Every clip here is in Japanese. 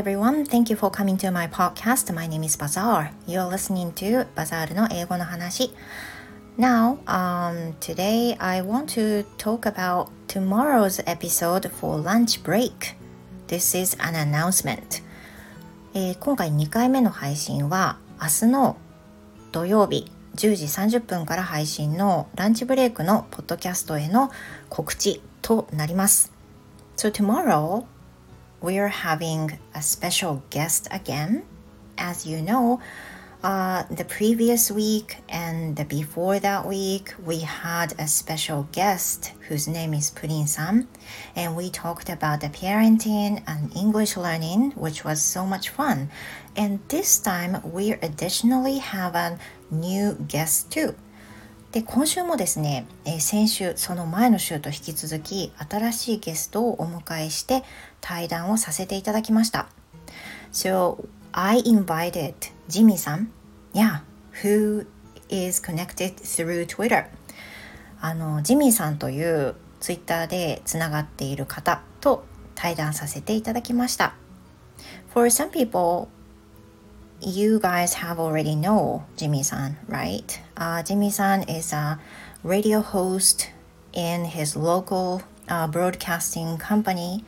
everyone, thank you for coming to my podcast. My name is Bazaar. You're listening to Bazaar の英語の話。Now, um, today I want to talk about tomorrow's episode for lunch break. This is an announcement. えー、今回2回目の配信は明日の土曜日10時30分から配信のランチブレイクのポッドキャストへの告知となります。So tomorrow we are having a special guest again. As you know, uh, the previous week and the before that week, we had a special guest whose name is Purin san, and we talked about the parenting and English learning, which was so much fun. And this time, we additionally have a new guest too. で今週もですね、えー、先週その前の週と引き続き新しいゲストをお迎えして対談をさせていただきました。So I invited Jimmy さん、yeah, who is connected through Twitter. あのジミーさんというツイッターでつながっている方と対談させていただきました。For some people, you guys have already know Jimmy san, right? Uh, Jimmy san is a radio host in his local uh, broadcasting company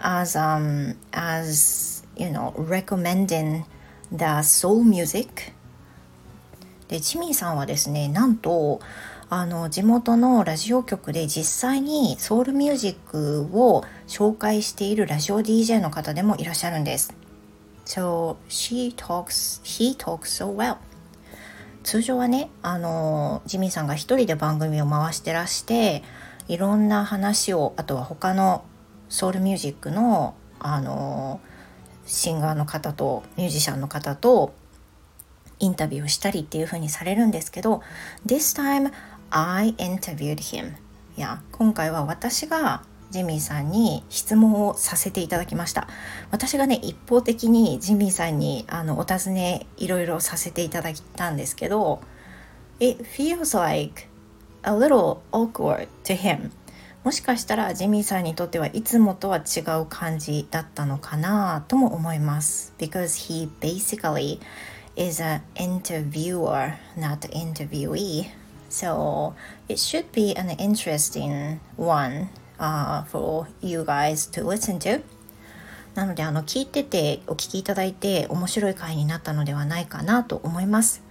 as um as you know recommending the soul music でジミーさんはですねなんとあの地元のラジオ局で実際にソウルミュージックを紹介しているラジオ DJ の方でもいらっしゃるんです。So she talks, he talks so well. 通常はね、あの、ジミーさんが一人で番組を回してらして、いろんな話を、あとは他のソウルミュージックの、あの、シンガーの方とミュージシャンの方とインタビューをしたりっていう風にされるんですけど、This time I interviewed him. いや、今回は私がジミーさんに質問をさせていただきました私がね一方的にジミーさんにあのお尋ねいろいろさせていただいたんですけど It feels like a little awkward to him もしかしたらジミーさんにとってはいつもとは違う感じだったのかなとも思います because he basically is an interviewer not interviewee so it should be an interesting one uh, for you guys to listen to. なのであの聞いててお聞きいただいて面白い回になったのではないかなと思います。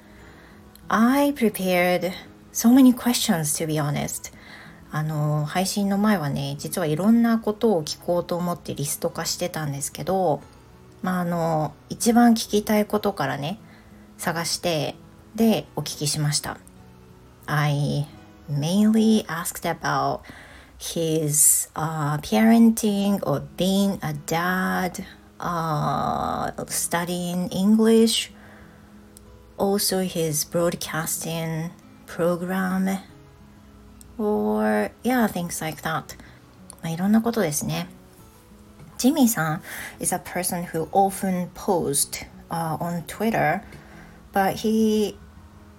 I prepared so many questions to be honest. あの配信の前はね実はいろんなことを聞こうと思ってリスト化してたんですけどまああの一番聞きたいことからね探してでお聞きしました。I mainly asked about his uh, parenting or being a dad, uh, studying English, also his broadcasting program, or yeah, things like that. まあ、いろんなことですね。ジミーさん is a person who often posts uh, on Twitter, but he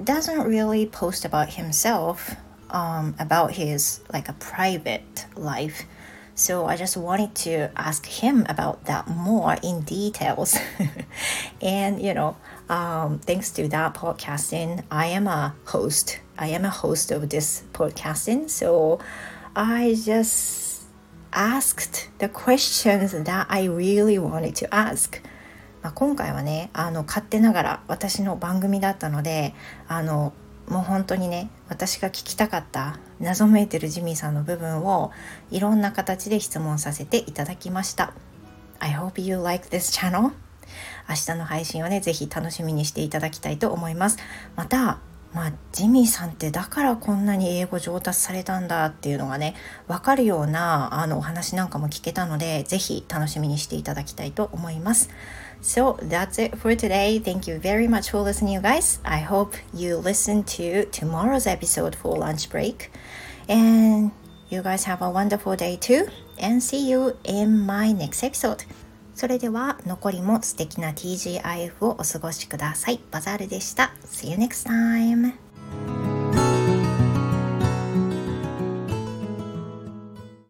doesn't really post about himself um, about his like a private life. So I just wanted to ask him about that more in details. and you know, um, thanks to that podcasting, I am a host. I am a host of this podcasting. So I just asked the questions that I really wanted to ask. まあ、今回はねあの勝手ながら私の番組だったのであの もう本当にね私が聞きたかった謎めいてるジミーさんの部分をいろんな形で質問させていただきました。I hope you like this channel 明日の配信をね是非楽しみにしていただきたいと思います。またまあ、ジミーさんってだからこんなに英語上達されたんだっていうのがね分かるようなあのお話なんかも聞けたので是非楽しみにしていただきたいと思います。So that's it for today. Thank you very much for listening, you guys. I hope you listen to tomorrow's episode for lunch break. And you guys have a wonderful day too. And see you in my next episode. それでは残りも素敵な TGIF をお過ごしください。バザールでした。See you next time!